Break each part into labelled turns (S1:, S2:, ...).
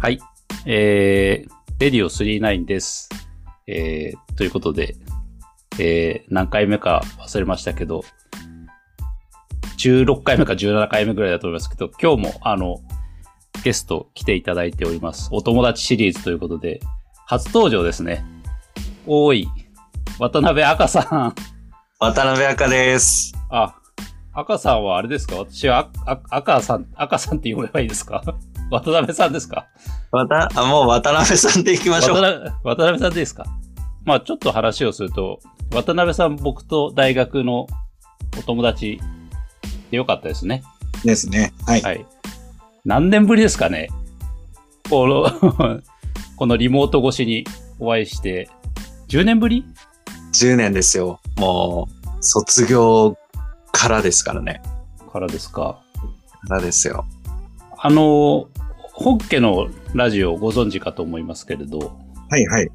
S1: はい。えー、レディオ39です。えー、ということで、えー、何回目か忘れましたけど、16回目か17回目ぐらいだと思いますけど、今日もあの、ゲスト来ていただいております。お友達シリーズということで、初登場ですね。おーい、渡辺赤さん。
S2: 渡辺赤です。
S1: あ、赤さんはあれですか？私は赤さん、赤さんって読めばいいですか？渡辺さんですか？
S2: わた、あ、もう渡辺さんで行きましょう。
S1: 渡辺渡辺さんでいいですか？まあちょっと話をすると、渡辺さん僕と大学のお友達でよかったですね。
S2: ですね。はい。
S1: はい。何年ぶりですかね？この、このリモート越しにお会いして、10年ぶり
S2: ？10年ですよ。もう、卒業からですからね。
S1: からですか。
S2: からですよ。
S1: あの、本家のラジオをご存知かと思いますけれど、
S2: はいはい。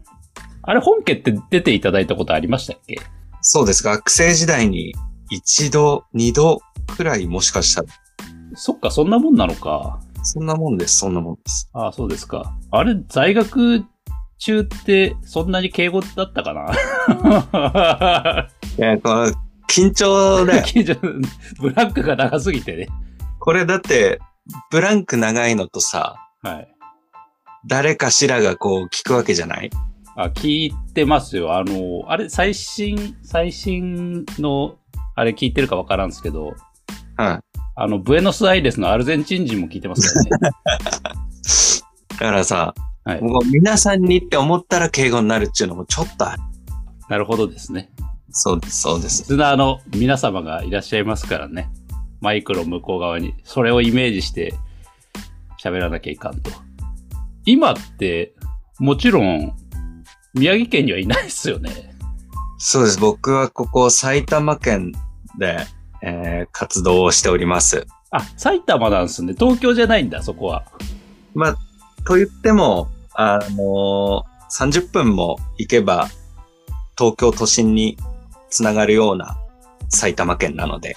S1: あれ本家って出ていただいたことありましたっけ？
S2: そうです。学生時代に一度、二度くらいもしかしたら、
S1: そっか、そんなもんなのか。
S2: そんなもんです。そんなもんです。
S1: ああ、そうですか。あれ、在学中ってそんなに敬語だったかな？
S2: いや、この、緊張で、
S1: 近所ブランクが長すぎてね。
S2: これだって、ブランク長いのとさ、
S1: はい。
S2: 誰かしらがこう聞くわけじゃない？
S1: あ、聞いてますよ。あの、あれ、最新、最新の、あれ聞いてるかわからんすけど、
S2: うん。
S1: あの、ブエノスアイレスのアルゼンチン人も聞いてますよね。
S2: だからさ、
S1: はい。
S2: もう皆さんにって思ったら敬語になるっていうのもちょっとある。
S1: なるほどですね。
S2: そうです、そうです。
S1: リスナーの皆様がいらっしゃいますからね。マイクの向こう側に、それをイメージして喋らなきゃいかんと。今って、もちろん、宮城県にはいないですよね。
S2: そうです。僕はここ埼玉県で、えー活動をしております。
S1: あ、埼玉なんですね。東京じゃないんだ、そこは。
S2: まあ、と言っても、あのー30分も行けば東京都心につながるような埼玉県なので、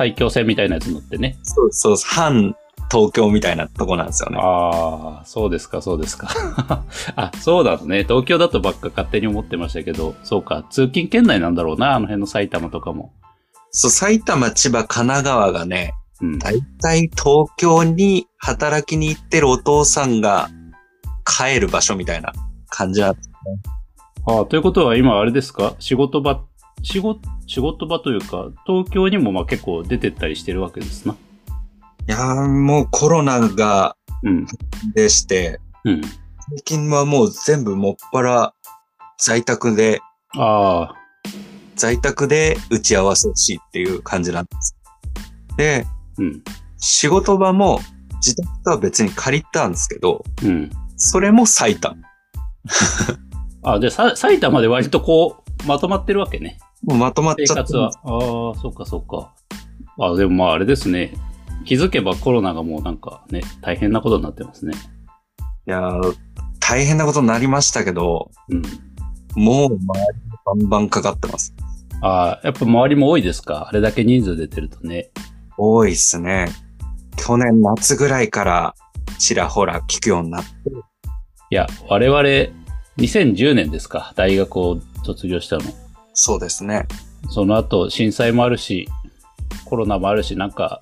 S1: 埼京線みたいなやつ乗ってね。
S2: そうそう、反東京みたいなとこなんですよね。
S1: ああ、そうですか、そうですか。あ、そうだね。東京だとばっか勝手に思ってましたけど、そうか、通勤圏内なんだろうな、あの辺の埼玉とかも。
S2: そう、埼玉、千葉、神奈川がね、
S1: うん。
S2: だいたい東京に働きに行ってるお父さんが帰る場所みたいな感じなんです。
S1: ああ、ということは今あれですか？仕事場、仕事、仕事場というか、東京にもまあ結構出てったりしてるわけですな。
S2: いやーもうコロナが
S1: うん。
S2: でして、
S1: うん。
S2: 最近はもう全部もっぱら在宅で、
S1: ああ、
S2: 在宅で打ち合わせしっていう感じなんです。で、
S1: うん。
S2: 仕事場も自宅とは別に借りたんですけど、
S1: うん。
S2: それも埼玉。
S1: あで、さ、埼玉で割とこう、まとまってるわけね。
S2: もうまとまっ
S1: 生
S2: ちゃって
S1: 活は。ああ、そっかそっか。あでもまああれですね。気づけばコロナがもうなんかね、大変なことになってますね。
S2: いやー大変なことになりましたけど、
S1: うん。
S2: もう周りにバンバンかかってます。
S1: ああ、やっぱ周りも多いですか？あれだけ人数出てるとね。
S2: 多いっすね。去年夏ぐらいからちらほら聞くようになって、
S1: いや、我々、2010年ですか？大学を卒業したの。
S2: そうですね。
S1: その後、震災もあるし、コロナもあるし、なんか、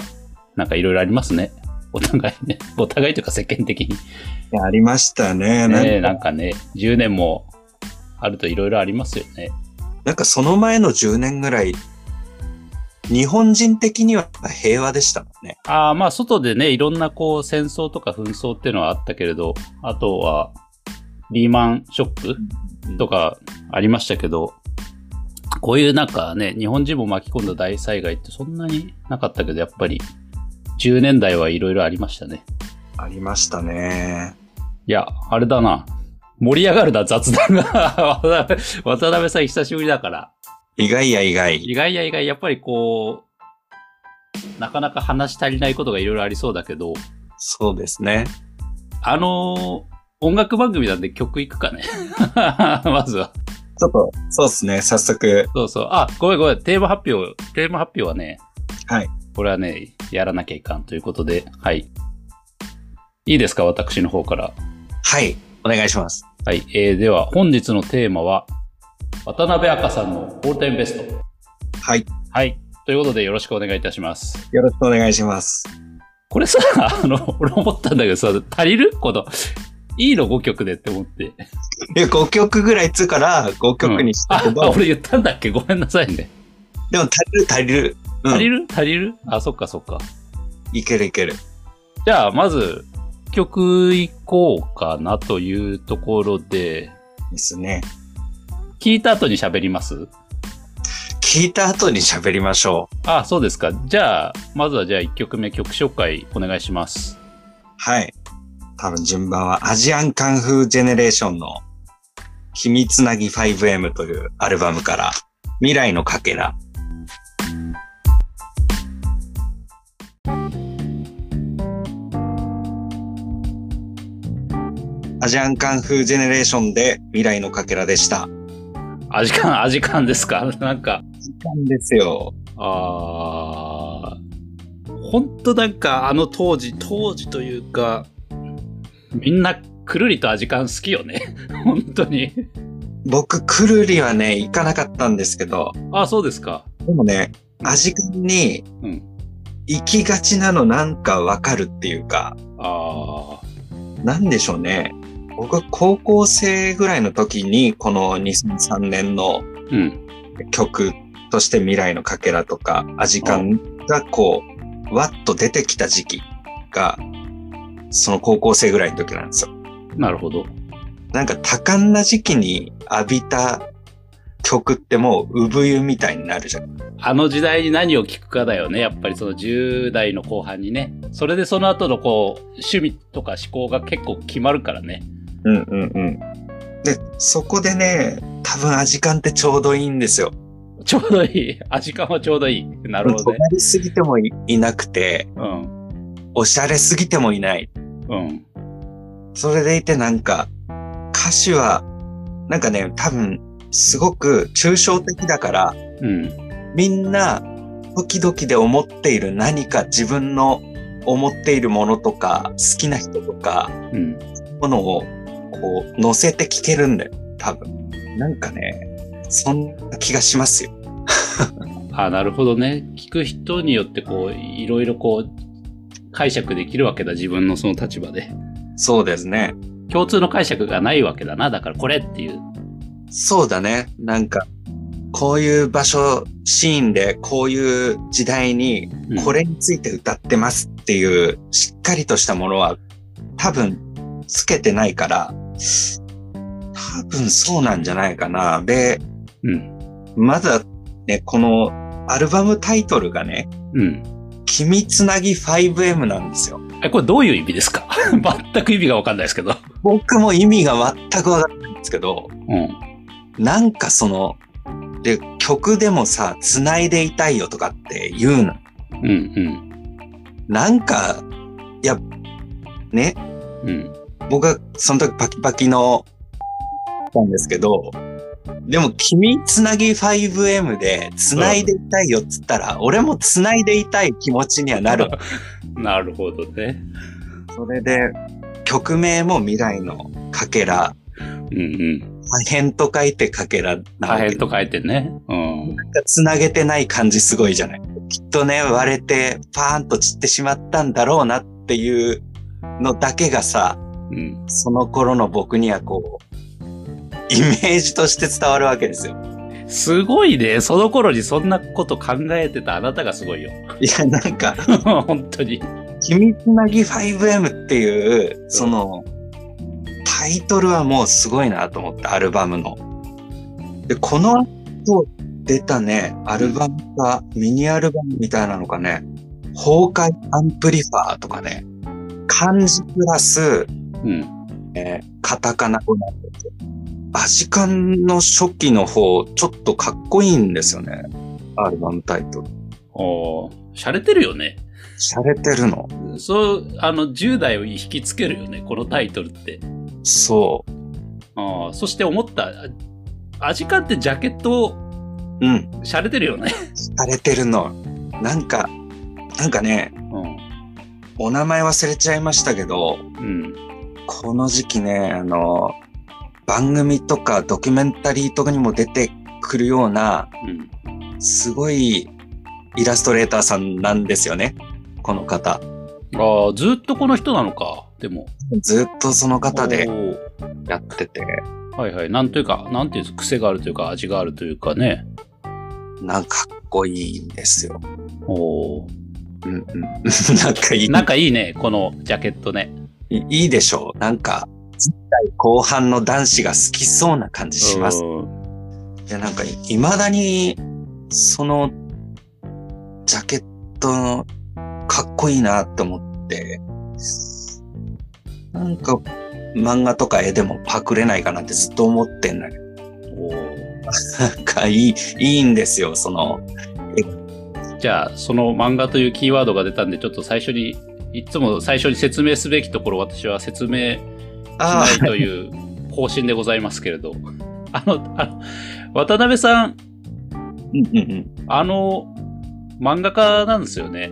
S1: なんかいろいろありますね。お互いね。お互いというか世間的に。
S2: ありましたね。
S1: ねえ、
S2: な
S1: んかね、10年もあるといろいろありますよね。
S2: なんかその前の10年ぐらい、日本人的には平和でしたもんね。
S1: ああ、まあ、外でね、いろんなこう、戦争とか紛争っていうのはあったけれど、あとは、リーマンショックとかありましたけど、こういうなんかね、日本人も巻き込んだ大災害ってそんなになかったけど、やっぱり、10年代はいろいろありましたね。
S2: ありましたね。
S1: いや、あれだな。盛り上がるな、雑談が。渡辺さん久しぶりだから。
S2: 意外や意外。
S1: 意外や意外、やっぱりこう、なかなか話し足りないことがいろいろありそうだけど、
S2: そうですね。
S1: あのー音楽番組なんで曲いくかね。まずは。
S2: ちょっと、そうですね。早速。
S1: そうそう。あ、ごめんごめん。テーマ発表、テーマ発表はね、
S2: はい。
S1: これはね、やらなきゃいかんということで、はい。いいですか私の方から。
S2: はい。お願いします。
S1: はい。えー、では、本日のテーマは、渡辺赤さんのゴールデンベスト。
S2: はい。
S1: はい。ということで、よろしくお願いいたします。
S2: よろしくお願いします。
S1: これさ、あの、俺思ったんだけどさ、足りる？この、いいの？5曲でって思って。
S2: いや、5曲ぐらいつうから5曲にしたけど、
S1: あ、俺言ったんだっけ？ごめんなさいね。
S2: でも足りる足りる。うん
S1: 足りる？足りる？あ、そっかそっか。
S2: いけるいける。
S1: じゃあ、まず、曲いこうかなというところで、
S2: ですね。
S1: 聞いた後に喋ります？
S2: 聞いた後に喋りましょう。
S1: あ、そうですか。じゃあ、まずはじゃあ1曲目曲紹介お願いします。
S2: はい。多分順番はアジアンカンフージェネレーションの秘つなぎ 5M というアルバムから未来のかけら。アジアンカンフージェネレーションで未来のかけらでした。
S1: 味感、味感ですか？なんか、
S2: 時間ですよ。
S1: あー、ほんとなんかあの当時、当時というか、みんなくるりと味感好きよね。本当に。
S2: 僕、くるりはね、行かなかったんですけど、
S1: あ、そうですか。
S2: でもね、味感に
S1: うん
S2: 行きがちなのなんかわかるっていうか、
S1: あ
S2: なんでしょうね。僕は高校生ぐらいの時にこの2003年の。曲として未来のかけらとか味感がこう、わっと出てきた時期が、その高校生ぐらいの時なんですよ。
S1: なるほど。
S2: なんか多感な時期に浴びた曲ってもう産湯みたいになるじゃん。
S1: あの時代に何を聞くかだよね。やっぱりその10代の後半にね。それでその後のこう、趣味とか思考が結構決まるからね。
S2: うんうんうん。で、そこでね、多分味感ってちょうどいいんですよ。
S1: ちょうどいい。味感はちょうどいい。なるほどね。
S2: 尖りすぎてもいいなくて、
S1: うん。
S2: おしゃれすぎてもいない。
S1: うん。
S2: それでいてなんか、歌詞は、なんかね、多分、すごく抽象的だから、
S1: うん。
S2: みんな、時々で思っている何か自分の思っているものとか、好きな人とか、
S1: うん。
S2: ものを、こう、乗せて聴けるんだよ。多分。なんかね、そんな気がしますよ。
S1: あ、なるほどね。聞く人によってこう、いろいろこう、解釈できるわけだ。自分のその立場で。
S2: そうですね。
S1: 共通の解釈がないわけだな。だからこれっていう。
S2: そうだね。なんか、こういう場所、シーンで、こういう時代に、
S1: うん
S2: これについて歌ってますっていう、しっかりとしたものは、多分、つけてないから、多分そうなんじゃないかな。で、
S1: うん。
S2: まだね、このアルバムタイトルがね、
S1: うん。
S2: 君つなぎ 5M なんですよ。
S1: え、これどういう意味ですか？全く意味がわかんないですけど。
S2: 僕も意味が全くわかんないんですけど、
S1: うん。
S2: なんかその、で、曲でもさ、繋いでいたいよとかって言うの。
S1: うん、うん。
S2: なんか、いや、ね、
S1: うん。
S2: 僕はその時パキパキの、なんですけど、でも君つなぎ 5M で繋いでいたいよっつったら、俺も繋いでいたい気持ちにはなる。
S1: なるほどね。
S2: それで、曲名も未来のかけら、
S1: うんうん。
S2: 破片と書いてかけらな
S1: 破片と書いてね。うん。
S2: つなげてない感じすごいじゃない。きっとね、割れてパーンと散ってしまったんだろうなっていうのだけがさ、
S1: うん。
S2: その頃の僕にはこう、イメージとして伝わるわけですよ。
S1: すごいね。その頃にそんなこと考えてたあなたがすごいよ。
S2: いや、なんか、
S1: 本当に。
S2: 君つなぎ 5M っていう、その、タイトルはもうすごいなと思って、アルバムの。で、この後出たね、アルバムが、ミニアルバムみたいなのがね、崩壊アンプリファーとかね、漢字プラス、
S1: うん。
S2: えーカタカナ語なんですよ。アジカンの初期の方、ちょっとかっこいいんですよね。アルバムタイトル。
S1: おー洒落てるよね。
S2: 洒落てるの。
S1: そう、あの、10代を引きつけるよね。このタイトルって。
S2: そう。
S1: ああ、そして思った。あアジカンってジャケット、
S2: うん。
S1: 洒落てるよね。
S2: 洒落てるの。なんか、なんかね、
S1: うん。
S2: お名前忘れちゃいましたけど、
S1: うん。
S2: この時期ね、あの、番組とかドキュメンタリーとかにも出てくるような、
S1: うん。
S2: すごいイラストレーターさんなんですよね。この方。
S1: ああ、ずっとこの人なのか。でも。
S2: ずっとその方でやってて、
S1: はいはい。なんというか、なんていうんですか、癖があるというか、味があるというかね。
S2: なんかかっこいいんですよ。
S1: おー
S2: うんうん。なんかいい。
S1: なんかいいね、このジャケットね。
S2: いいいでしょう。なんか、実代後半の男子が好きそうな感じします。
S1: うん。
S2: いや、なんか、未だに、その、ジャケットの、かっこいいなって思って、なんか、漫画とか絵でもパクれないかなってずっと思ってんだけど、なんかいい、いいんですよ、その、
S1: じゃあ、その漫画というキーワードが出たんで、ちょっと最初に、いつも最初に説明すべきところ、私は説明ないという方針でございますけれど。あの、あの渡辺さん、
S2: うんうんうん。
S1: あの、漫画家なんですよね。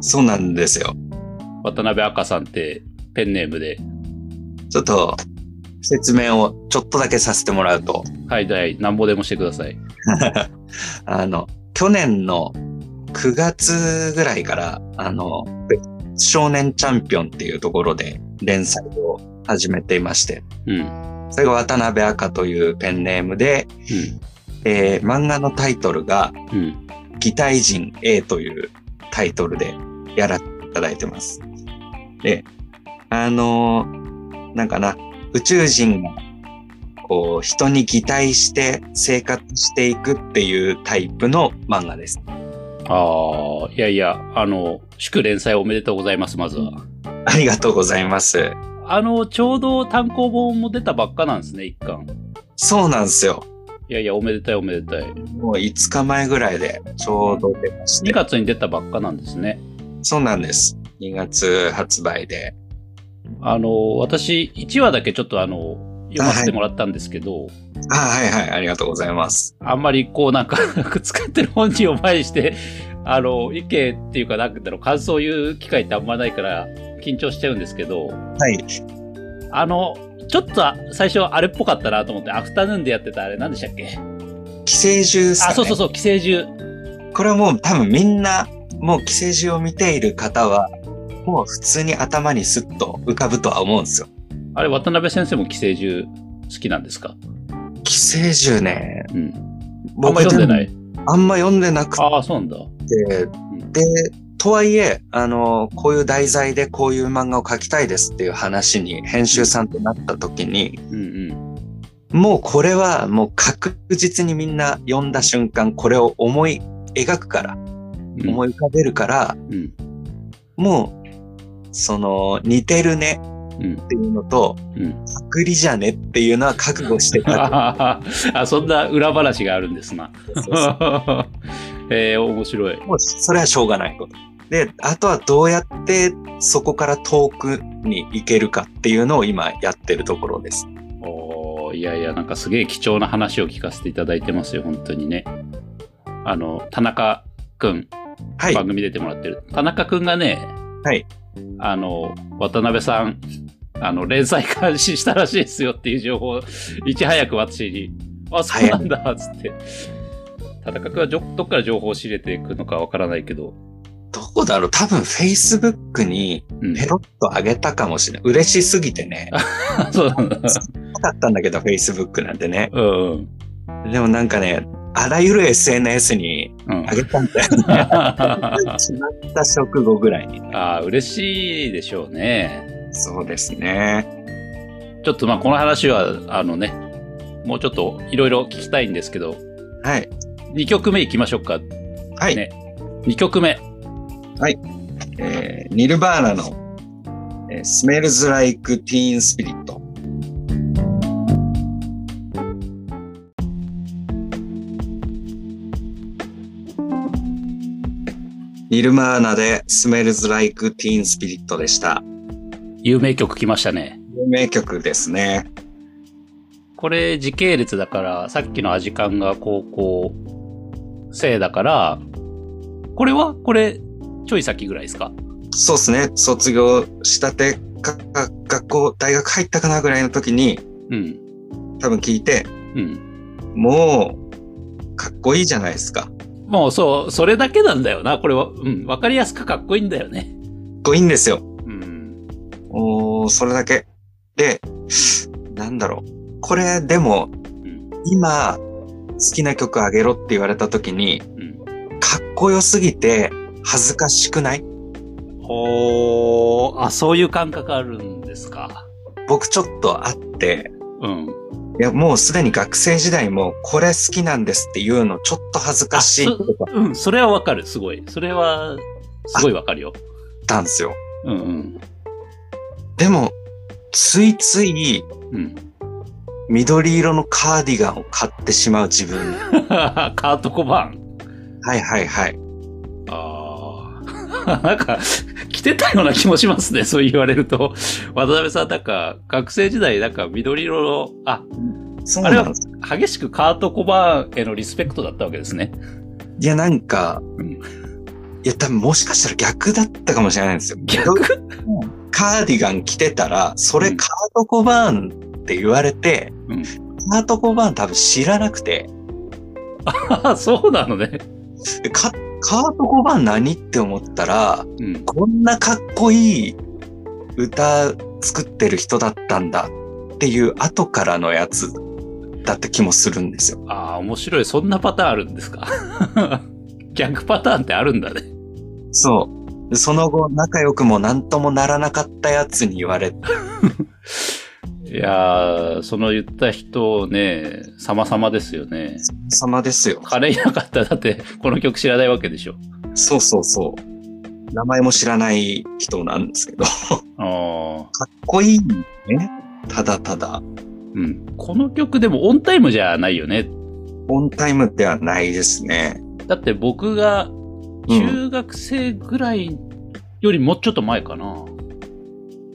S2: そうなんですよ。
S1: 渡辺赤さんってペンネームで。
S2: ちょっと、説明をちょっとだけさせてもらうと、
S1: はい、はい、なんぼでもしてください。
S2: あの、去年の9月ぐらいから、あの、少年チャンピオンっていうところで連載を始めていまして、
S1: うん。
S2: それが渡辺赤というペンネームで、えー漫画のタイトルが、
S1: うん。うん。
S2: 擬態人 A というタイトルでやらせていただいてます。で、あのーなんかな、宇宙人が、こう、人に擬態して生活していくっていうタイプの漫画です。
S1: ああ、いやいや、あの、祝連載おめでとうございます、まずは。
S2: ありがとうございます。
S1: あの、ちょうど単行本も出たばっかなんですね、一巻。
S2: そうなんですよ。
S1: いやいや、おめでたいおめでたい。
S2: もう5日前ぐらいでちょうど出まし
S1: 2
S2: て。
S1: 月に出たばっかなんですね。
S2: そうなんです。2月発売で。
S1: あの、私、1話だけちょっとあの、読ませてもらったんですけど、
S2: あ、はいはい、ありがとうございます。
S1: あんまりこうなんか使ってる本人を前にして、あの、意見っていうかなんだろう、感想を言う機会ってあんまないから、緊張しちゃうんですけど、
S2: はい。
S1: あの、ちょっと最初あれっぽかったなと思って、アフタヌーンでやってたあれ何でしたっけ？
S2: 寄生獣ですか、ね、
S1: あ、そうそうそう、寄生獣。
S2: これはもう多分みんな、もう寄生獣を見ている方は、もう普通に頭にスッと浮かぶとは思うんですよ。
S1: あれ、渡辺先生も寄生獣好きなんですか？
S2: 寄生獣ね、
S1: うん。あんま読んでない。
S2: あんま読んでなく
S1: ああ、そうなんだ。
S2: て、で、とはいえ、あの、こういう題材でこういう漫画を描きたいですっていう話に編集さんとなった時に、
S1: うん
S2: もうこれはもう確実にみんな読んだ瞬間これを思い描くから、
S1: うん。うん
S2: 思い浮かべるから、
S1: うん。
S2: もう、その似てるね
S1: うん。
S2: っていうのと、
S1: うん。
S2: パクリじゃねっていうのは覚悟してた。
S1: あ あ、そんな裏話があるんですな。
S2: そうそう
S1: えー、面白い。
S2: もうそれはしょうがないこと。で、あとはどうやってそこから遠くに行けるかっていうのを今やってるところです。
S1: おーいやいや、なんかすげえ貴重な話を聞かせていただいてますよ、本当にね。あの、田中くん、
S2: はい。
S1: 番組出てもらってる。田中くんがね、
S2: はい。
S1: あの、渡辺さん、あの、連載開始したらしいですよっていう情報を、いち早く私に、あ、そうなんだ、つって。田中くんはどどっから情報を仕入れていくのかわからないけど、
S2: どこだろう？多分 Facebook に
S1: うん。
S2: ペロッと上げたかもしれない。嬉しすぎてね。
S1: そうなんだ。
S2: ったんだけど Facebook なんてね。
S1: うんうん。
S2: でもなんかね、あらゆる SNS に
S1: うん
S2: 上げたんだよね。決まった直後ぐらいに。
S1: ああ、嬉しいでしょうね。
S2: そうですね。
S1: ちょっとまあこの話は、あのね、もうちょっといろいろ聞きたいんですけど、
S2: はい。
S1: 2曲目いきましょうか。
S2: はい。
S1: ね2曲目。
S2: えーニルバーナの、えー Smells Like Teen Spirit。ニルバーナで Smells Like Teen Spirit でした。
S1: 有名曲来ましたね。
S2: 有名曲ですね。
S1: これ時系列だから、さっきのアジカンが高校生だから、これはこれ、ちょい先ぐらいですか？
S2: そうですね。卒業したてか、か学校、大学入ったかなぐらいの時に、
S1: うん。
S2: 多分聞いて、
S1: うん。
S2: もう、かっこいいじゃないですか。かっ
S1: もうそう、それだけなんだよな。これは、うん。わかりやすくかっこいいんだよね。
S2: こいいんですよ。
S1: うん。
S2: おー、それだけ。で、なんだろう。これ、でも、
S1: うん。
S2: 今、好きな曲あげろって言われた時に、
S1: うん。
S2: かっこよすぎて恥ずかしくない？
S1: ほー、あ、そういう感覚あるんですか？
S2: 僕ちょっとあって、
S1: うん。
S2: いや、もうすでに学生時代もこれ好きなんですっていうのちょっと恥ずかしいとか
S1: うん、それはわかる、すごい。それは、すごいわかるよ。
S2: たんですよ。
S1: うんうん。
S2: でも、ついつい
S1: うん。
S2: 緑色のカーディガンを買ってしまう自分。
S1: カート・コバーン。
S2: はいはいはい。
S1: ああ。なんか、着てたような気もしますね、そう言われると。渡辺さん、なんか、学生時代、なんか緑色の、あ、
S2: そうなんです。
S1: 激しくカート・コバーンへのリスペクトだったわけですね。
S2: いや、なんか、
S1: うん
S2: いや、多分もしかしたら逆だったかもしれないんですよ。
S1: 逆？
S2: カーディガン着てたら、それ
S1: うん
S2: カートコバーンって言われて、
S1: うん
S2: カートコバーン多分知らなくて、
S1: あそうなのね。
S2: えカカートコバーン何って思ったら、
S1: うん。
S2: こんなかっこいい歌作ってる人だったんだっていう後からのやつだった気もするんですよ。
S1: ああ、面白い。そんなパターンあるんですか？逆パターンってあるんだね。
S2: そう。でその後、仲良くも何ともならなかったやつに言われて、
S1: いやー、その言った人ね、様々ですよね。
S2: 様ですよ。
S1: 彼いなかったらだって、この曲知らないわけでしょ。
S2: そうそうそう。名前も知らない人なんですけど、か
S1: ああ。
S2: っこいいね。ただただ。
S1: うん。この曲でもオンタイムじゃないよね。
S2: オンタイムではないですね。
S1: だって僕が中学生ぐらいよりもうちょっと前かな。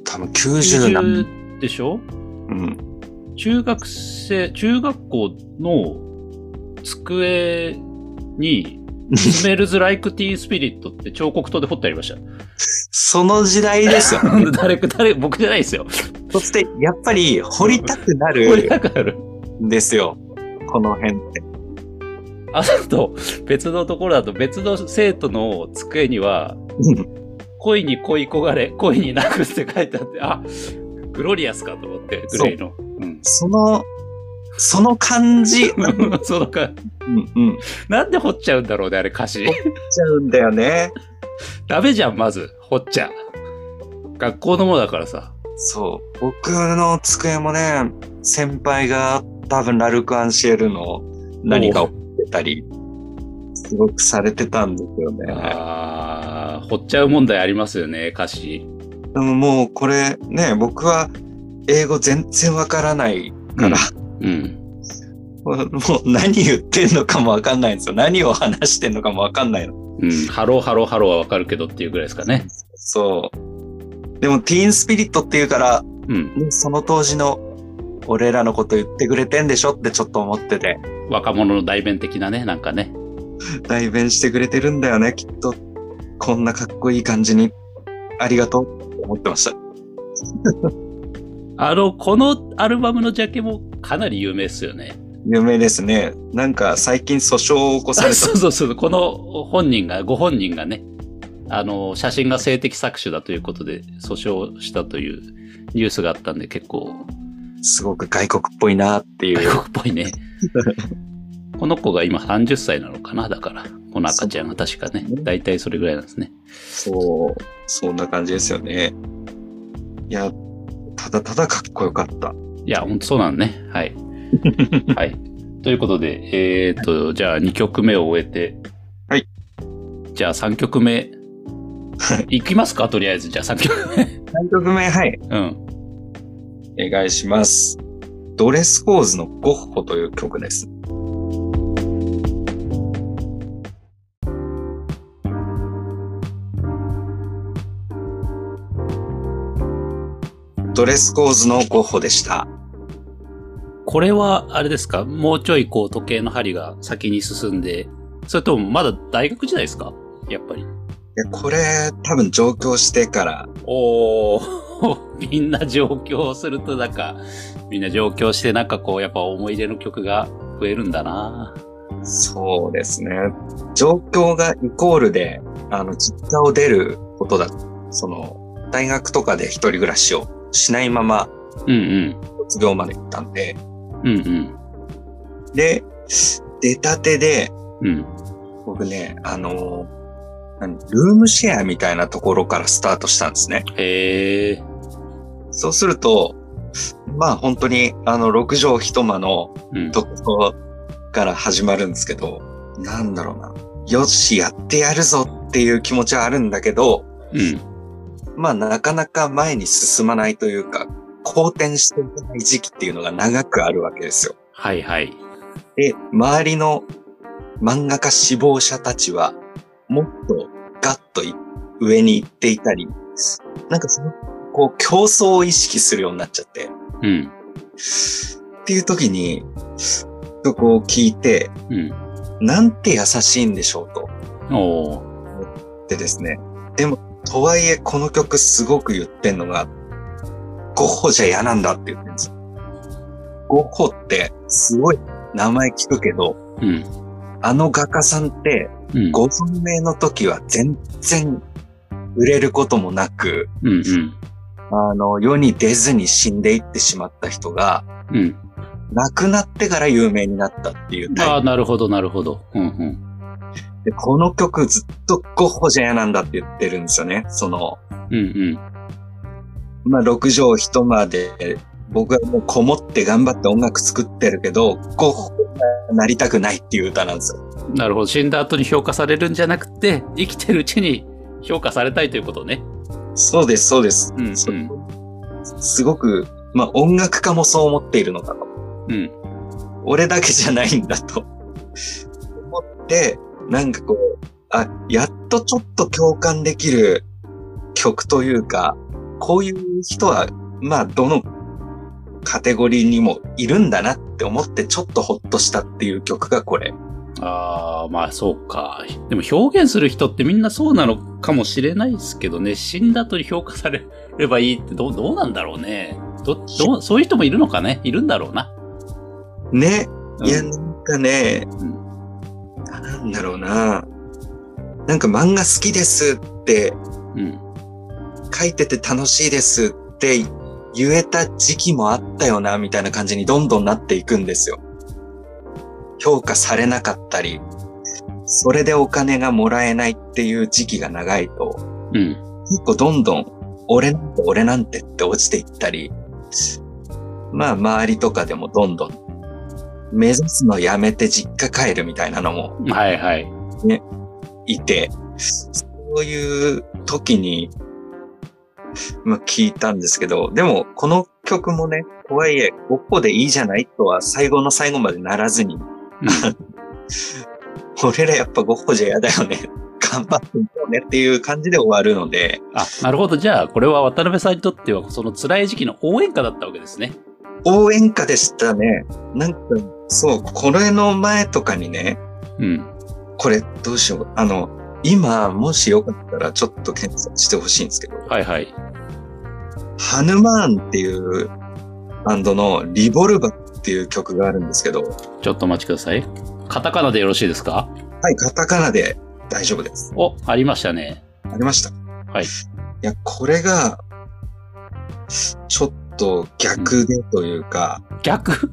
S2: 多分90何。
S1: 90でしょ？
S2: うん。
S1: 中学生、中学校の机に、スメルズ・ライク・ティー・スピリットって彫刻刀で彫ってありました。
S2: その時代ですよ。
S1: 誰か、誰、僕じゃないですよ。
S2: そして、やっぱり掘りたくな
S1: これ
S2: る
S1: だから、
S2: んですよ。この辺って。
S1: あと、別のところだと別の生徒の机には、恋に恋焦がれ、恋に泣くって書いてあって、あ、グロリアスかと思って、グレイの。うん。
S2: その、その感じ、うん
S1: そうだから、
S2: うん。
S1: なんで掘っちゃうんだろうね、あれ歌詞。
S2: ちゃうんだよね。
S1: ダメじゃん、まず、掘っちゃ。学校のものだからさ。
S2: そう。僕の机もね、先輩が多分ラルク・アンシエルの何かをってたり、すごくされてたんですよね。
S1: あー掘っちゃう問題ありますよね、歌詞。
S2: でももうこれね、僕は英語全然わからないから、
S1: うん。
S2: もう何言ってんのかもわかんないんですよ。何を話してんのかもわかんないの。
S1: うん。 hello hello hello はわかるけどっていうぐらいですかね。
S2: そう。でも Teen Spirit っていうから、
S1: うん。
S2: ねその当時の俺らのこと言ってくれてんでしょってちょっと思ってて、
S1: 若者の代弁的なね、なんかね。
S2: 代弁してくれてるんだよね、きっと。こんなかっこいい感じに。ありがとう思ってました。
S1: あの、このアルバムのジャケもかなり有名ですよね。
S2: 有名ですね。なんか最近訴訟を起こされた。
S1: そうそうそう。この本人が、ご本人がね、あの、写真が性的搾取だということで訴訟したというニュースがあったんで結構
S2: すごく外国っぽいなっていう。
S1: 外国っぽいね。この子が今30歳なのかなだから。この赤ちゃんが確かね
S2: そう。
S1: だいたいそれぐらいなんですね。
S2: そう、そんな感じですよね。いや、ただただかっこよかった。
S1: いや、ほんとそうなのね。はい。はい。ということで、えー、っと、じゃあ2曲目を終えて。
S2: はい。
S1: じゃあ3曲目。いきますかとりあえず。じゃあ3曲目。
S2: 3曲目、はい。
S1: うん。
S2: お願いします。ドレスコーズのゴッホという曲です。ドレスコーズのゴッホでした。
S1: これは、あれですか？もうちょいこう時計の針が先に進んで、それともまだ大学時代ですか？やっぱり。
S2: や、これ、多分上京してから、
S1: おー、みんな上京するとなんか、みんな上京してなんかこう、やっぱ思い出の曲が増えるんだな
S2: そうですね。上京がイコールで、あの、実家を出ることだ。その、大学とかで一人暮らしをしないまま
S1: うんうん。
S2: 卒業まで行ったんで、
S1: うんうん。
S2: で、出たてで、
S1: うん。
S2: 僕ね、あの、何ルームシェアみたいなところからスタートしたんですね。
S1: へえ。
S2: そうすると、まあ本当に、あの、6畳一間の
S1: うん。
S2: ところから始まるんですけど、なんだろうな。よし、やってやるぞっていう気持ちはあるんだけど、
S1: うん。
S2: まあなかなか前に進まないというか、好転していけない時期っていうのが長くあるわけですよ。
S1: はいはい。
S2: で、周りの漫画家志望者たちは、もっとガッとい上に行っていたり、なんかその、こう競争を意識するようになっちゃって、
S1: うん。
S2: っていう時に、そこを聞いて、
S1: うん。
S2: なんて優しいんでしょうと。
S1: おー。
S2: でですね。でも、とはいえこの曲すごく言ってんのが、ゴッホじゃ嫌なんだって言ってるんですよ。ゴッホってすごい名前聞くけど、
S1: うん。
S2: あの画家さんって
S1: うん。
S2: ご存命の時は全然売れることもなく、
S1: うんうん。
S2: あの、世に出ずに死んでいってしまった人が、
S1: うん。
S2: 亡くなってから有名になったっていう
S1: ああ、なるほど、なるほど。うんうん。
S2: で、この曲ずっとゴッホじゃ嫌なんだって言ってるんですよね。その、
S1: うんうん。
S2: まあ、6畳一間で、僕はもうこもって頑張って音楽作ってるけど、ゴッホになりたくないっていう歌なんですよ。
S1: なるほど。死んだ後に評価されるんじゃなくて、生きてるうちに評価されたいということね。
S2: そうです、そうです。
S1: うんうん
S2: そすごく、まあ、音楽家もそう思っているのかと。
S1: うん。
S2: 俺だけじゃないんだと。思って、なんかこう、あ、やっとちょっと共感できる曲というか、こういう人は、まあ、どのカテゴリーにもいるんだなって思ってちょっとほっとしたっていう曲がこれ。
S1: ああ、まあそうか。でも表現する人ってみんなそうなのかもしれないですけどね。死んだ後に評価されればいいってどう、どうなんだろうね。ど、どう、そういう人もいるのかねいるんだろうな。
S2: ね。
S1: うん
S2: いや、なんかね、
S1: うん
S2: なんだろうな。なんか漫画好きですって
S1: うん。
S2: 書いてて楽しいですって言えた時期もあったよな、みたいな感じにどんどんなっていくんですよ。評価されなかったり、それでお金がもらえないっていう時期が長いと、
S1: うん。
S2: 結構どんどん、俺なんて俺なんてって落ちていったり、まあ周りとかでもどんどん、目指すのやめて実家帰るみたいなのも
S1: はいはい。
S2: いて、そういう時に、まあ聞いたんですけど、でもこの曲もね、とはいえ、ゴッホでいいじゃないとは最後の最後までならずに、俺らやっぱゴッホじゃ嫌だよね。頑張っていこうねっていう感じで終わるので、
S1: あ、なるほど。じゃあ、これは渡辺さんにとっては、その辛い時期の応援歌だったわけですね。
S2: 応援歌でしたね。なんか、そう、これの前とかにね、
S1: うん。
S2: これどうしよう。あの、今、もしよかったらちょっと検索してほしいんですけど、
S1: はいはい。
S2: ハヌマーンっていうバンドのリボルバっていう曲があるんですけど、
S1: ちょっとお待ちください。カタカナでよろしいですか？
S2: はい、カタカナで大丈夫です。
S1: お、ありましたね。
S2: ありました。
S1: はい。
S2: いや、これが、ちょっと逆でというか、
S1: 逆？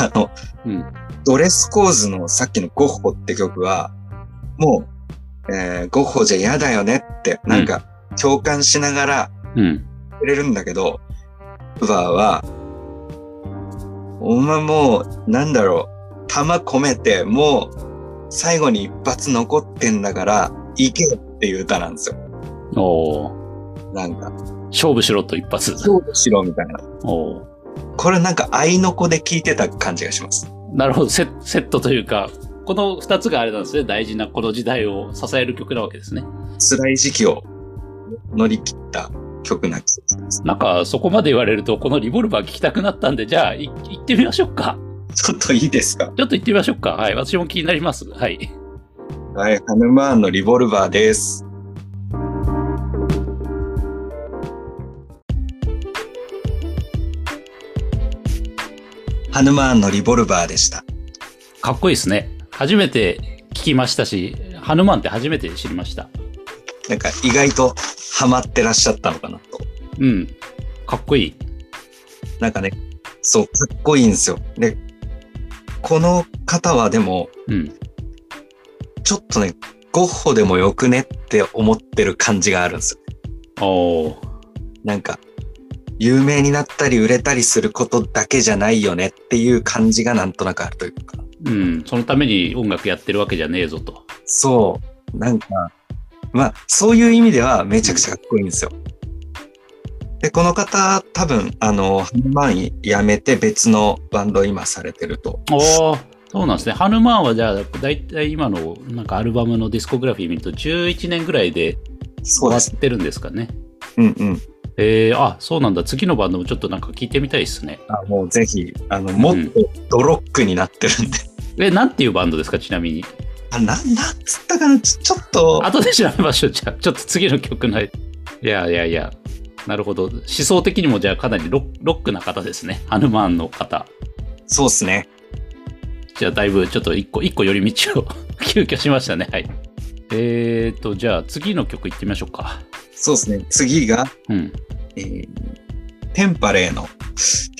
S2: あの、
S1: うん。
S2: ドレスコーズのさっきのゴッホって曲は、もう、えーゴッホじゃ嫌だよねって、なんか共感しながら
S1: うん。
S2: くれるんだけど、ウバーは、お前もう、なんだろう、弾込めて、もう、最後に一発残ってんだから、行けよっていう歌なんですよ。
S1: おー
S2: なんか、
S1: 勝負しろと一発。
S2: 勝負しろみたいな。
S1: おー
S2: これなんか愛の子で聞いてた感じがします。
S1: なるほどセ。セットというか、この二つがあれなんですね。大事なこの時代を支える曲なわけですね。
S2: 辛い時期を乗り切った曲な気がします。
S1: なんか、そこまで言われると、このリボルバー聞きたくなったんで、じゃあ、い行ってみましょうか。
S2: ちょっといいですか？
S1: ちょっと行ってみましょうか。はい。私も気になります。はい。
S2: はい、ハヌマーンのリボルバーです。ハヌマーンのリボルバーでした。
S1: かっこいいですね。初めて聞きましたし、ハヌマンって初めて知りました。
S2: なんか意外とハマってらっしゃったのかなと。
S1: うん。かっこいい。
S2: なんかね、そう、かっこいいんですよ。で、この方はでも、
S1: うん。
S2: ちょっとね、ゴッホでもよくねって思ってる感じがあるんですよ。
S1: おー。
S2: なんか、有名になったり売れたりすることだけじゃないよねっていう感じがなんとなくあるというか。
S1: うん。そのために音楽やってるわけじゃねえぞと。
S2: そう。なんか、まあ、そういう意味ではめちゃくちゃかっこいいんですよ。で、この方、多分、あの、ハンマン辞めて別のバンドを今されてると。
S1: おー。そうなんですね。ハヌマーンはじゃあ、だいたい今のなんかアルバムのディスコグラフィー見ると11年ぐらいで。終わってるんですかね。
S2: うんうん。
S1: えー、あ、そうなんだ。次のバンドもちょっとなんか聞いてみたいですね。
S2: あもうぜひ、あの、もっとドロックになってるんで。
S1: え、なんていうバンドですかちなみに？
S2: あ、な、なんつったかな？ちょちょっと、
S1: 後で調べましょう。じゃあ、ちょっと次の曲ない。いやいやいや。なるほど。思想的にもじゃあかなりロッロックな方ですね。ハヌマーンの方。
S2: そうっすね。
S1: じゃあだいぶちょっと一個、一個寄り道を 急遽しましたね。はい。えーと、じゃあ次の曲いってみましょうか。
S2: そうですね。次が、
S1: うん。
S2: えー、テンパレーの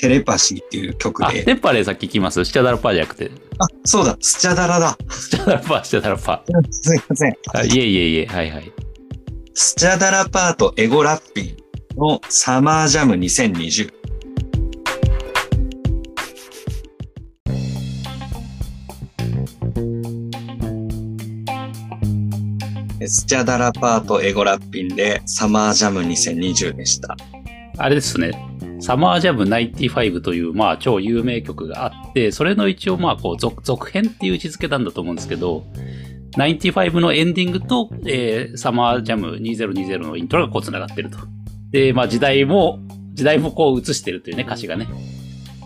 S2: テレパシーっていう曲
S1: あ、
S2: で。
S1: テンパレーさっき聞きます。スチャダラパーじゃなくて。
S2: あ、そうだ、スチャダラだ。
S1: スチャダラパー、スチャダラパ
S2: すいません。
S1: ー。あいえいえいえ、はいはい。
S2: スチャダラパートエゴラッピンのサマージャム2020。スチャダラパートエゴラッピンでサマージャム2020でした。
S1: あれですね。サマージャム95という、まあ、超有名曲があって、それの一応、まあ、こう、続続編っていう位置づけなんだと思うんですけど、95のエンディングと、えーサマージャム2020のイントロがこう繋がってると。で、まあ、時代も、時代もこう映してるというね、歌詞がね。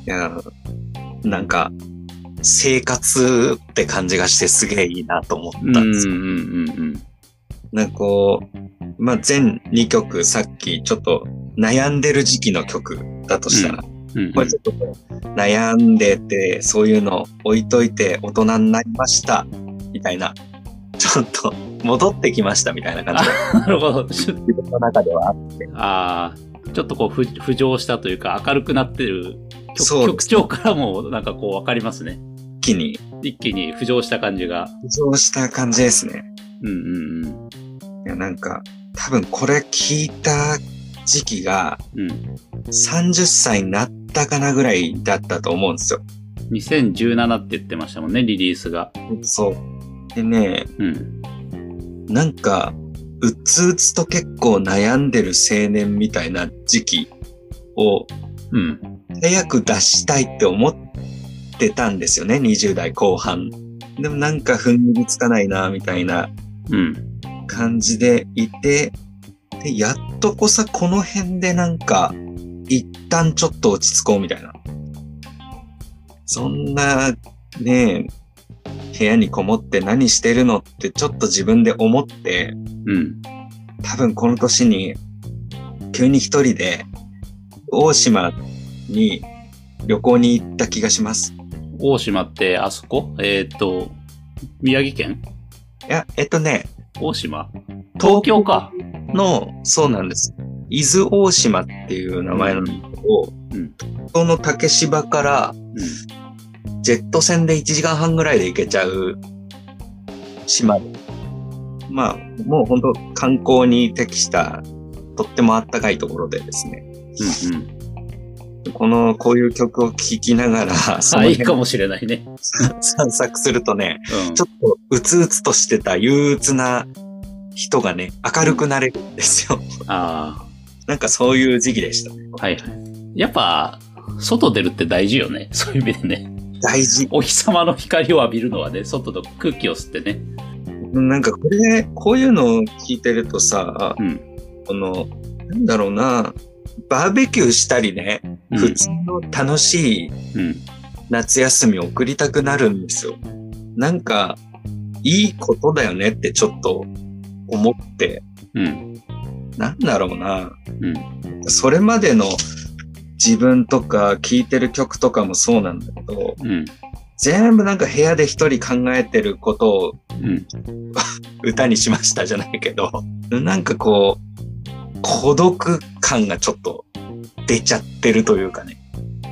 S2: いや、なんか、生活って感じがしてすげえいいなと思った
S1: うん、うんん、
S2: ですよ。
S1: うん、うん。
S2: なんかこう、まあ、全2曲さっきちょっと悩んでる時期の曲だとしたら、
S1: うん、うん
S2: これちょっと悩んでて、そういうの置いといて大人になりました、みたいな、ちょっと戻ってきましたみたいな感じが
S1: なるほど。
S2: 自分の中ではあって。
S1: ああ、ちょっとこう、ふ浮上したというか、明るくなってる曲曲調からも、なんかこう、わかりますね。
S2: 一気に
S1: 一気に浮上した感じが。
S2: 浮上した感じですね。
S1: うんうんうん。
S2: いや、なんか、多分これ聞いた時期が
S1: うん。
S2: 30歳になったかなぐらいだったと思うんですよ。
S1: 2017って言ってましたもんね、リリースが。
S2: そう。でね、
S1: うん。
S2: なんか、うつうつと結構悩んでる青年みたいな時期を
S1: うん。
S2: 早く出したいって思ってたんですよね、20代後半。でもなんか踏ん切りつかないな、みたいな
S1: うん。
S2: 感じでいて、で、やっとこさ、この辺でなんか、一旦ちょっと落ち着こうみたいな。そんな、ね部屋にこもって何してるのってちょっと自分で思って、
S1: うん。
S2: 多分この年に、急に一人で、大島に旅行に行った気がします。
S1: 大島ってあそこ？えーっ、と、宮城県？
S2: いや、えっとね、
S1: 大島？東京か。
S2: の、そうなんです。伊豆大島っていう名前のを、
S1: うん
S2: その竹芝から
S1: うん。
S2: ジェット船で1時間半ぐらいで行けちゃう島で。まあ、もう本当観光に適した、とってもあったかいところでですね。
S1: うんうん。
S2: この、こういう曲を聴きながら、そ
S1: あ、
S2: の辺
S1: いいかもしれないね。
S2: 散策するとね、
S1: うん。
S2: ちょっとうつうつとしてた憂鬱な人がね、明るくなれるんですよ。
S1: あ
S2: なんかそういう時期でしたね。
S1: あ、はいはい。やっぱ、外出るって大事よね。そういう意味でね。
S2: 大事。
S1: お日様の光を浴びるのはね、外の空気を吸ってね。
S2: なんかこれ、こういうのを聞いてるとさ、
S1: うん。
S2: この、なんだろうな、バーベキューしたりね、
S1: うん
S2: 普通の楽しい
S1: うん。
S2: 夏休みを送りたくなるんですよ。なんか、いいことだよねってちょっと思って、
S1: うん。
S2: なんだろうな、
S1: うん。
S2: それまでの自分とか聴いてる曲とかもそうなんだけど、
S1: うん。
S2: 全部なんか部屋で一人考えてることを
S1: うん。
S2: 歌にしましたじゃないけど、なんかこう、孤独感がちょっと出ちゃってるというかね。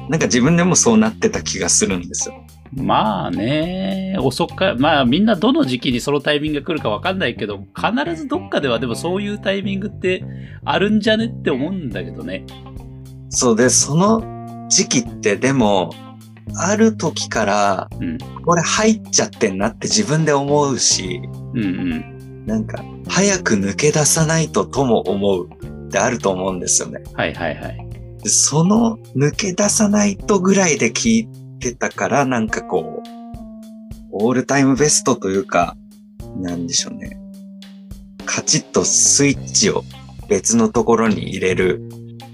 S2: なんか自分でもそうなってた気がするんですよ。
S1: まあね、遅か、まあみんなどの時期にそのタイミングが来るかわかんないけど、必ずどっかではでもそういうタイミングってあるんじゃねって思うんだけどね。
S2: そうで、その時期ってでも、ある時から、
S1: うん。
S2: これ入っちゃってんなって自分で思うし、
S1: うんうん。
S2: なんか、早く抜け出さないととも思うってあると思うんですよね。
S1: はいはいはい。
S2: でその抜け出さないとぐらいで聞いてたから、なんかこう、オールタイムベストというか、なんでしょうね。カチッとスイッチを別のところに入れる、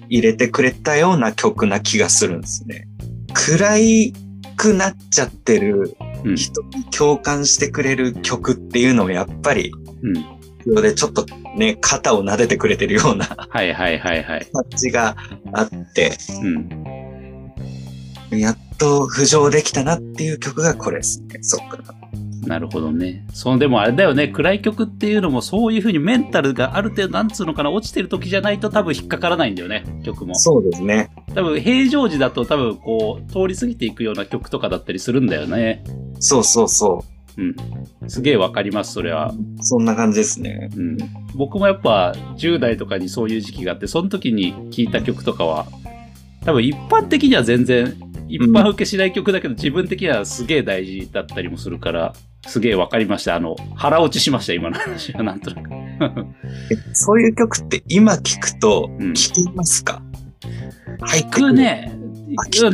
S2: 入れてくれたような曲な気がするんですね。暗いくなっちゃってる
S1: うん。
S2: 人に共感してくれる曲っていうのもやっぱり、
S1: うん。
S2: でちょっとね、肩を撫でてくれてるような
S1: はいはいはいはい。
S2: 感じがあって、
S1: うん。
S2: やっと浮上できたなっていう曲がこれですね。そっから。
S1: なるほどね。そのでもあれだよね、暗い曲っていうのもそういう風にメンタルがある程度、なんつうのかな、落ちてる時じゃないと多分引っかからないんだよね、曲も。
S2: そうですね。
S1: 多分平常時だと多分こう、通り過ぎていくような曲とかだったりするんだよね。
S2: そうそうそ
S1: うん。すげえわかります、それは。
S2: う。そんな感じですね。
S1: うん。僕もやっぱ10代とかにそういう時期があって、その時に聴いた曲とかは、多分一般的には全然、一般受けしない曲だけど、自分的にはすげえ大事だったりもするから、すげえわかりました。あの、腹落ちしました、今の話は、なんとなく。
S2: えそういう曲って今聞くと
S1: うん
S2: 聞きますか、入って
S1: 聞く。ね。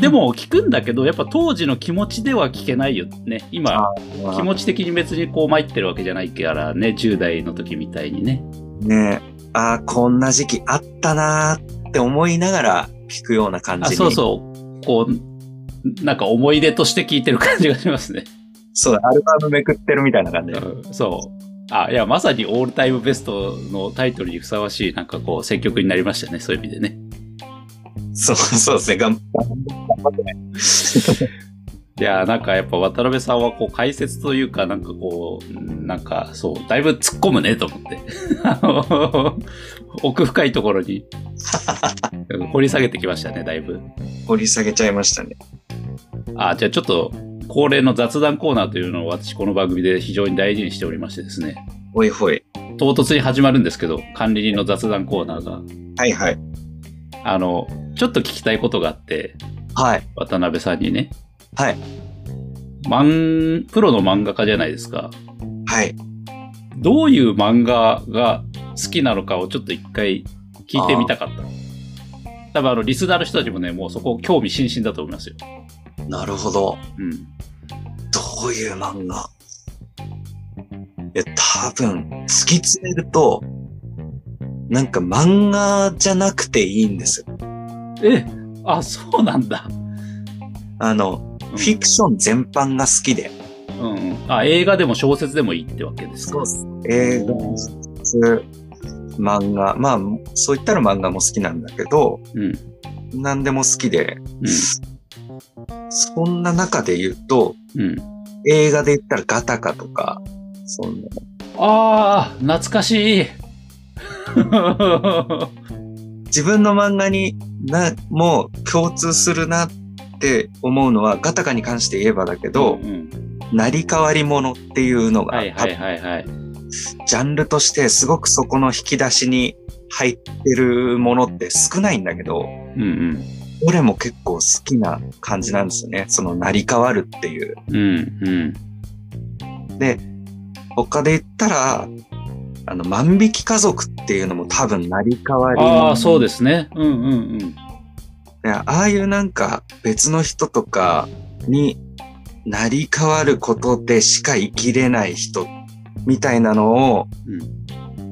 S1: でも聞くんだけど、やっぱ当時の気持ちでは聞けないよね。今、気持ち的に別にこう参ってるわけじゃないからね、10代の時みたいにね。
S2: ねああ、こんな時期あったなーって思いながら聞くような感じ
S1: あ、
S2: に。
S1: そうそう。こう、なんか思い出として聞いてる感じがしますね。
S2: そう。アルバムめくってるみたいな感じ。
S1: うんそう。あ、いや、まさにオールタイムベストのタイトルにふさわしい、なんかこう、選曲になりましたね、そういう意味でね。
S2: そうそうですね。頑張ってね。
S1: いや、なんかやっぱ渡辺さんはこう解説というか、なんかこう、うんなんかそう、だいぶ突っ込むねと思って。あの奥深いところにうん掘り下げてきましたね、だいぶ。
S2: 掘り下げちゃいましたね。
S1: あ、じゃあちょっと恒例の雑談コーナーというのを私この番組で非常に大事にしておりましてですね。
S2: ほいほい。
S1: 唐突に始まるんですけど、管理人の雑談コーナーが、
S2: はいはい。
S1: あの、ちょっと聞きたいことがあって、
S2: はい。
S1: 渡辺さんにね。
S2: はい。
S1: 漫、プロの漫画家じゃないですか。
S2: はい。
S1: どういう漫画が好きなのかをちょっと一回聞いてみたかった。多分あの、リスナーの人たちもね、もうそこ興味津々だと思いますよ。
S2: なるほど。
S1: うん。
S2: どういう漫画？いや、多分、突き詰めると、なんか漫画じゃなくていいんですよ。
S1: え、あ、そうなんだ。
S2: あの、フィクション全般が好きで。
S1: うんうん。あ、映画でも小説でもいいってわけですか。
S2: す。映画、小説漫画。まあ、そういったら漫画も好きなんだけど、
S1: うん。
S2: 何でも好きで、
S1: うん。
S2: そんな中で言うと、
S1: うん。
S2: 映画で言ったらガタカとか、そんな
S1: ああ、懐かしい。
S2: 自分の漫画にな、もう共通するなって思うのは、ガタカに関して言えばだけど、
S1: うんうん
S2: 成り代わりものっていうのが、
S1: はいはいはいはい。
S2: ジャンルとしてすごくそこの引き出しに入ってるものって少ないんだけど、
S1: うんうん。
S2: 俺も結構好きな感じなんですよね。その成り代わるっていう。
S1: うんうん。
S2: で、他で言ったら、あの、万引き家族っていうのも多分成り代わり
S1: ああ、そう
S2: で
S1: ですね。うんうんうん。
S2: ああいうなんか別の人とかに成り代わることでしか生きれない人みたいなのを
S1: うん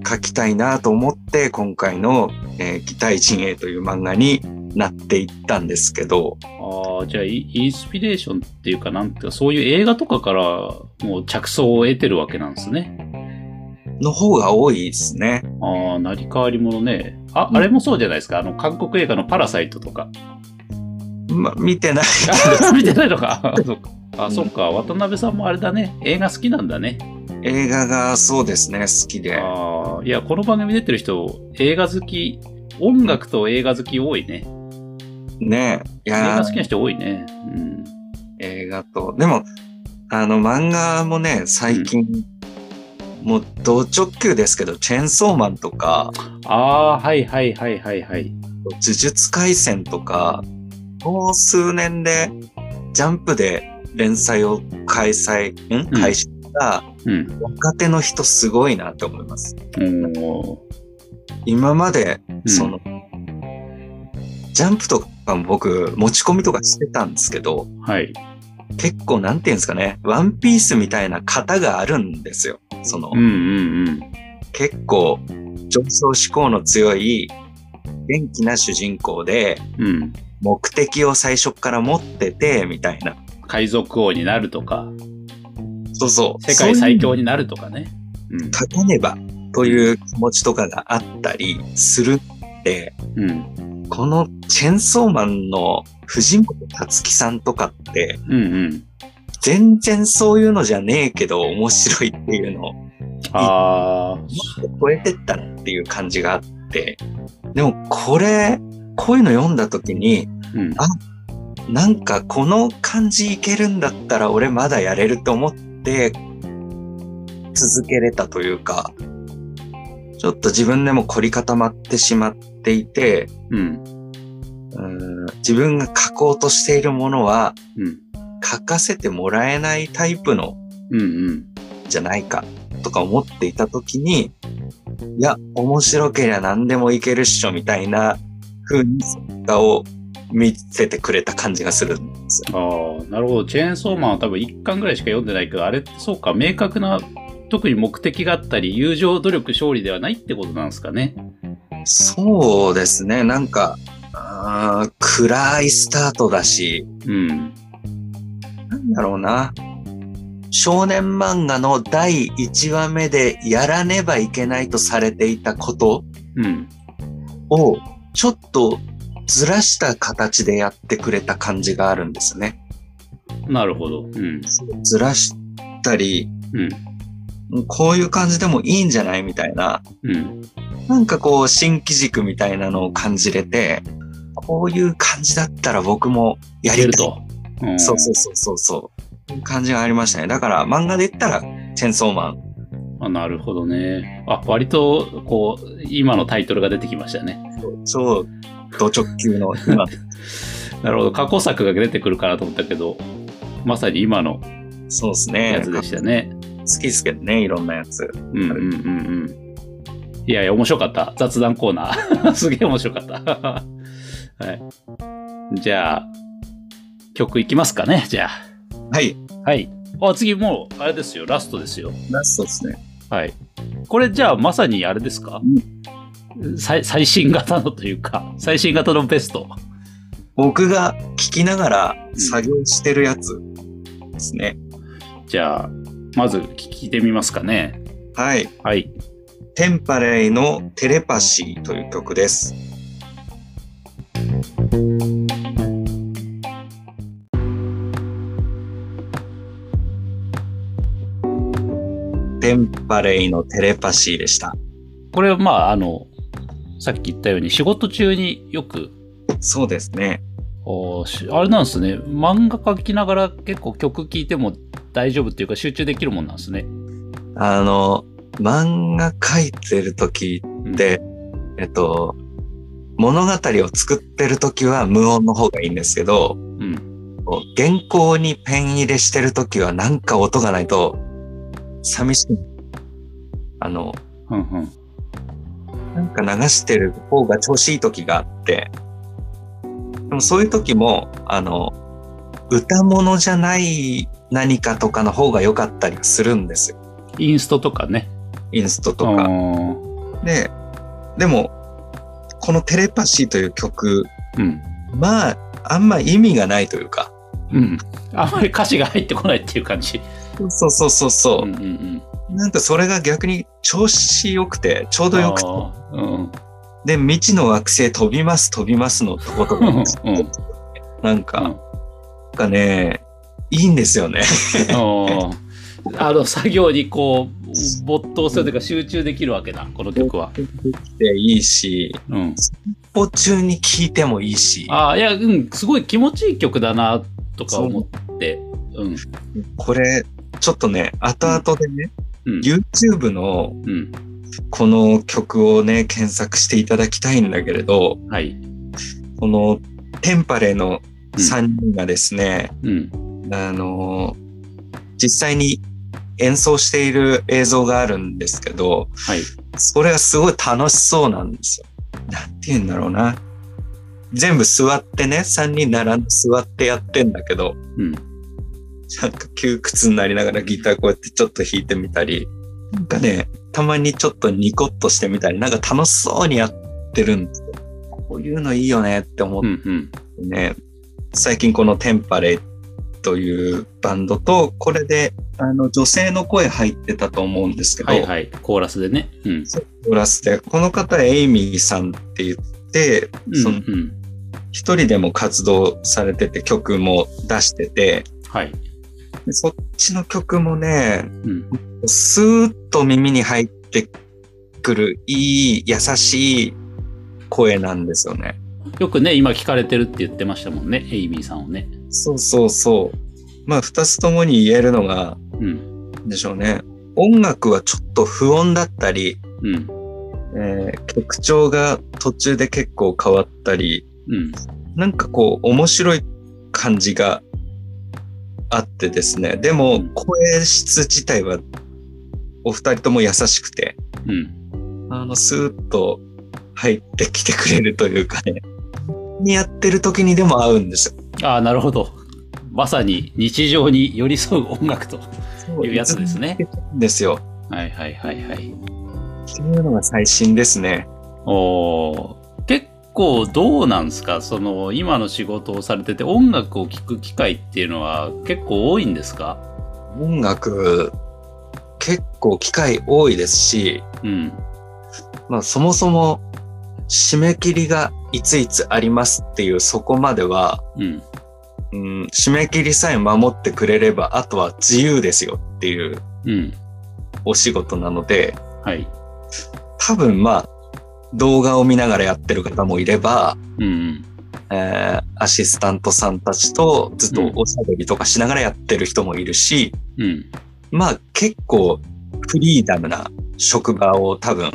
S2: 書きたいなと思って今回の、えー、擬態人影という漫画になっていったんですけど、
S1: ああ、じゃあイ、インスピレーションっていうか、なんていうか、そういう映画とかからもう着想を得てるわけなんですね。
S2: の方が多いですね。
S1: ああ、成り代わり者ね。あ、あれもそうじゃないですか？あの、韓国映画のパラサイトとか。
S2: ま、見てない。
S1: あ 見てないのか？そっかあ、そっか。渡辺さんもあれだね。映画好きなんだね。
S2: 映画がそうですね、好きで。
S1: ああ、いや、この番組出てる人、映画好き、音楽と映画好き多いね。
S2: ねい
S1: 映
S2: や
S1: 画好きな人多いね。うん。
S2: 映画と。でも、あの、漫画もね、最近、もう、同直球ですけど、チェーンソーマンとか、
S1: ああ、はいはいはいはいはい。
S2: 呪術廻戦とか、もう数年で、ジャンプで連載を開催、ん？
S1: うん
S2: 開始した
S1: うん。
S2: 若手の人すごいなって思います。
S1: お
S2: 今まで、
S1: ー
S2: その、ジャンプとかも僕、持ち込みとかしてたんですけど、
S1: うん、はい。
S2: 結構なんていうんですかね、ワンピースみたいな型があるんですよ。その
S1: うん、うん
S2: 結構上昇志向の強い元気な主人公で
S1: うん。うん。
S2: 目的を最初から持っててみたいな。
S1: 海賊王になるとか、
S2: そうそう。
S1: 世界最強
S2: に
S1: になるとかね。うん。
S2: 勝たねばという気持ちとかがあったりするって、
S1: うん。
S2: このチェンソーマンの藤本達樹さんとかって
S1: うんうん。
S2: 全然そういうのじゃねえけど面白いっていうのを
S1: ああ、
S2: もっと超えてったなっていう感じがあって、でもこれ、こういうの読んだ時に、
S1: うん。
S2: なんかこの感じいけるんだったら俺まだやれると思って続けれたというか、ちょっと自分でも凝り固まってしまっていて、
S1: うん。
S2: うーん自分が書こうとしているものは
S1: うん。
S2: 書かせてもらえないタイプの
S1: うんうん。
S2: じゃないかとか思っていた時に、いや、面白けりゃ何でもいけるっしょみたいな風に作家を見せてくれた感じがするんですよ。
S1: ああ、なるほど。チェーンソーマンは多分1巻ぐらいしか読んでないけど、あれってそうか、明確な、特に目的があったり、友情、努力、勝利ではないってことなんですかね。
S2: そうですね。なんか、あー暗いスタートだし、
S1: うん。
S2: なんだろうな。少年漫画の第1話目でやらねばいけないとされていたこと
S1: うん。
S2: をちょっとずらした形でやってくれた感じがあるんですよね。
S1: なるほど。うん。
S2: ずらしたり、
S1: うん。
S2: こういう感じでもいいんじゃないみたいな、
S1: うん。
S2: なんかこう新機軸みたいなのを感じれて、こういう感じだったら僕もやり
S1: ると。うん、
S2: そうそうそうそうそう。感じがありましたね。だから漫画で言ったら、チェンソーマン。
S1: あなるほどね。あ、割と、こう、今のタイトルが出てきましたね。
S2: 超、ド直球の今。
S1: なるほど。過去作が出てくるかなと思ったけど、まさに今の
S2: そうですね。
S1: やつでしたね。
S2: 好きですけどね、いろんなやつ。
S1: うんうんうんうん。いやいや、面白かった。雑談コーナー。すげえ面白かった。はい。じゃあ、曲いきますかね、じゃ
S2: はい。
S1: あ。はい。あ、次もう、あれですよ、ラストですよ。
S2: ラストですね。
S1: はい。これじゃあ、まさにあれですか、最最新型のというか、最新型のベスト。
S2: 僕が聞きながら作業してるやつですね。
S1: じゃあ、まず聞いてみますかね。
S2: はい。
S1: はい。
S2: テンパレイのテレパシーという曲です。テンパレイのテレパシーでした。
S1: これはまあ、あの、さっき言ったように仕事中によく、
S2: そうですね。
S1: おしあれなんですね。漫画描きながら結構曲聴いても大丈夫っていうか集中できるもんなんですね。
S2: あの、漫画描いてる時って、えっと、物語を作ってる時は無音の方がいいんですけど、
S1: うん。
S2: 原稿にペン入れしてる時はなんか音がないと寂しい。あの、
S1: うんうん。
S2: なんか流してる方が調子いい時があって、でもそういう時も、あの、歌物じゃない何かとかの方が良かったりするんですよ。
S1: インストとかね。
S2: インストと
S1: う
S2: か。
S1: ん
S2: で、でも、このテレパシーという曲、
S1: うん。
S2: まあ、あんま意味がないというか、
S1: うん。あんまり歌詞が入ってこないっていう感じ。
S2: そうそうそうそう。
S1: うんうんうん。
S2: なんかそれが逆に調子良くて、ちょうど良くて、
S1: うん。
S2: で、未知の惑星飛びます飛びますのとことか、
S1: うん
S2: なんか、なんかね、いいんですよね。
S1: うんあの作業にこう没頭するというか集中できるわけだこの曲は。
S2: でいいし、
S1: うん、
S2: 散歩中に聴いてもいいし、
S1: ああいやうんすごい気持ちいい曲だなとか思って。うん。
S2: これちょっとね後々でね、
S1: うん。
S2: YouTube の
S1: うん。
S2: この曲をね検索していただきたいんだけれど
S1: はい。
S2: このテンパレの3人がですね、
S1: うん。
S2: あの実際に演奏している映像があるんですけど、
S1: はい。
S2: それがすごい楽しそうなんですよ。なんて言うんだろうな。全部座ってね、3人並んで座ってやってんだけど、
S1: うん
S2: なんか窮屈になりながらギターこうやってちょっと弾いてみたり、なんかね、たまにちょっとニコッとしてみたり、なんか楽しそうにやってるんですよ。こういうのいいよねって思っ
S1: うんうん。
S2: てね、最近このテンパレというバンドと、これであの女性の声入ってたと思うんですけど、
S1: はいはい。コーラスでね。うん。
S2: コーラスで、この方エイミーさんって言って、その
S1: うん。うん
S2: 一人でも活動されてて曲も出してて、
S1: はい。
S2: でそっちの曲もね、
S1: うん
S2: スーッと耳に入ってくるいい優しい声なんですよね。
S1: よくね今聞かれてるって言ってましたもんねエイミーさんをね
S2: そうそうそう。まあ二つともに言えるのが、
S1: うん
S2: でしょうね。音楽はちょっと不穏だったり、
S1: うん
S2: えー曲調が途中で結構変わったり、
S1: うん
S2: なんかこう面白い感じがあってですね。でも
S1: うん
S2: 声質自体はお二人とも優しくて、
S1: うん
S2: あのスーッと入ってきてくれるというかね。にやってる時にでも合うんですよ。
S1: ああなるほどまさに日常に寄り添う音楽というやつですね。
S2: ですよ。
S1: はいはいはいはい
S2: っていうのが最新ですね。
S1: おー結構どうなんですか？その今の仕事をされてて音楽を聴く機会っていうのは結構多いんですか？
S2: 音楽結構機会多いですし、
S1: うん。
S2: まあそもそも締め切りがいついつありますっていうそこまでは、
S1: うん。
S2: うん、締め切りさえ守ってくれればあとは自由ですよっていう
S1: うん。
S2: お仕事なので、
S1: はい。
S2: 多分まあ動画を見ながらやってる方もいれば、
S1: うんうん。
S2: えーアシスタントさんたちとずっとおしゃべりとかしながらやってる人もいるし、
S1: うん。
S2: まあ結構フリーダムな職場を多分、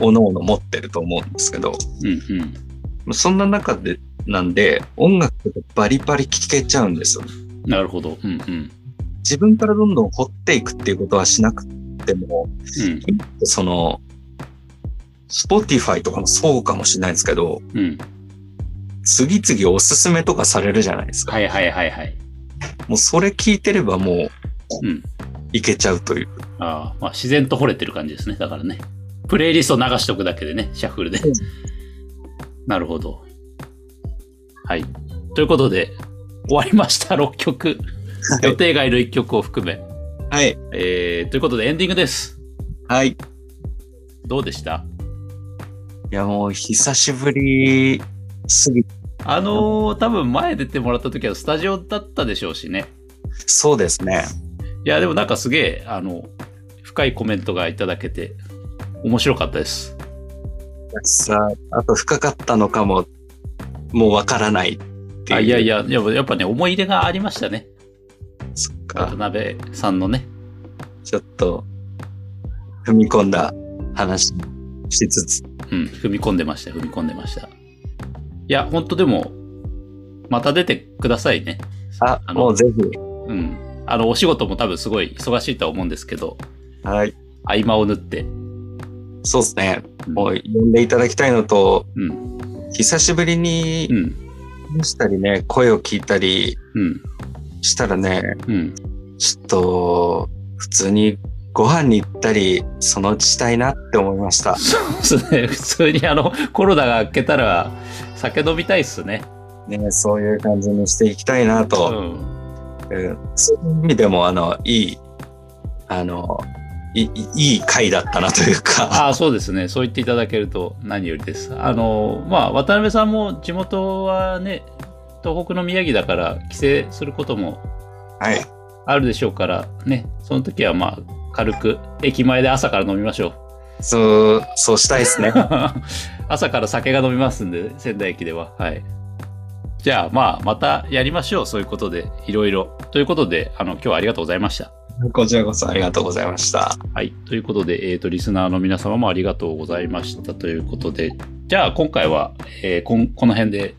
S2: おのおの持ってると思うんですけど、
S1: うんうん。
S2: そんな中で、なんで音楽がバリバリ聴けちゃうんですよ。
S1: なるほど。うんうん。
S2: 自分からどんどん掘っていくっていうことはしなくても、
S1: うん。
S2: その、Spotify とかもそうかもしれないですけど、
S1: うん。
S2: 次々おすすめとかされるじゃないですか。
S1: はいはいはいはい。
S2: もうそれ聞いてればもう
S1: うん。
S2: いけちゃうという。
S1: ああまあ自然と惚れてる感じですね。だからね。プレイリスト流しとくだけでねシャッフルで。
S2: うん。
S1: なるほど。はい。ということで終わりました。6曲。予定外の1曲を含め。
S2: はい。
S1: えー、ということでエンディングです。
S2: はい。い。
S1: どうでした？
S2: やもう久しぶりすぎ
S1: あのー、多分前出てもらった時はスタジオだったでしょうしね。
S2: そうですね。
S1: いや、でもなんかすげえ、あの、深いコメントがいただけて、面白かったです。
S2: さあ、あと深かったのかも、もうわからないっていう。
S1: あいやいや、やっぱね、思い入れがありましたね。
S2: そっ
S1: 渡
S2: か。
S1: 辺さんのね。
S2: ちょっと、踏み込んだ話しつつ。
S1: うん、踏み込んでました、踏み込んでました。いや、ほんとでも、また出てくださいね。
S2: あ、
S1: あの
S2: もうぜひ。
S1: うん。あの、お仕事も多分すごい忙しいとは思うんですけど、
S2: はい。
S1: 合間を縫って。
S2: そうですね。
S1: うん
S2: もう呼んでいただきたいのと、
S1: うん。
S2: 久しぶりに
S1: うん。
S2: 話したりね、声を聞いたり
S1: うん。
S2: したらね、
S1: うん。
S2: ちょっと、普通にご飯に行ったり、そのうちしたいなって思いました。
S1: そうですね。普通にあの、コロナが明けたら、酒飲みたいっすね。
S2: ね、そういう感じにしていきたいな
S1: う
S2: と。
S1: ん。
S2: うんそういう意味でも、あの、いい、あの、いいいい回だったなというか。
S1: ああ、そうですね。そう言っていただけると何よりです。あの、まあ、渡辺さんも地元はね、東北の宮城だから帰省することも
S2: はい。
S1: あるでしょうから、ね、その時はまあ、軽く駅前で朝から飲みましょ
S2: そう、そうしたいですね
S1: う。朝から酒が飲みますんで、仙台駅では。はい。じゃあ、まあ、またやりましょう。そういうことで、いろいろ。ということで、あの、今日はありがとうございました。
S2: こちらこそありがとうございました。
S1: はい。ということで、えっ、と、リスナーの皆様もありがとうございましたということで、じゃあ、今回は、えーこんこの辺で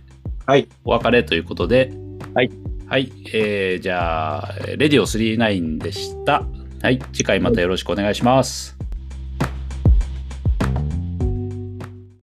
S2: はい。
S1: お別れということで、
S2: はい。
S1: はい。えー、じゃあ、レディオ39でした。はい。次回またよろしくお願いします。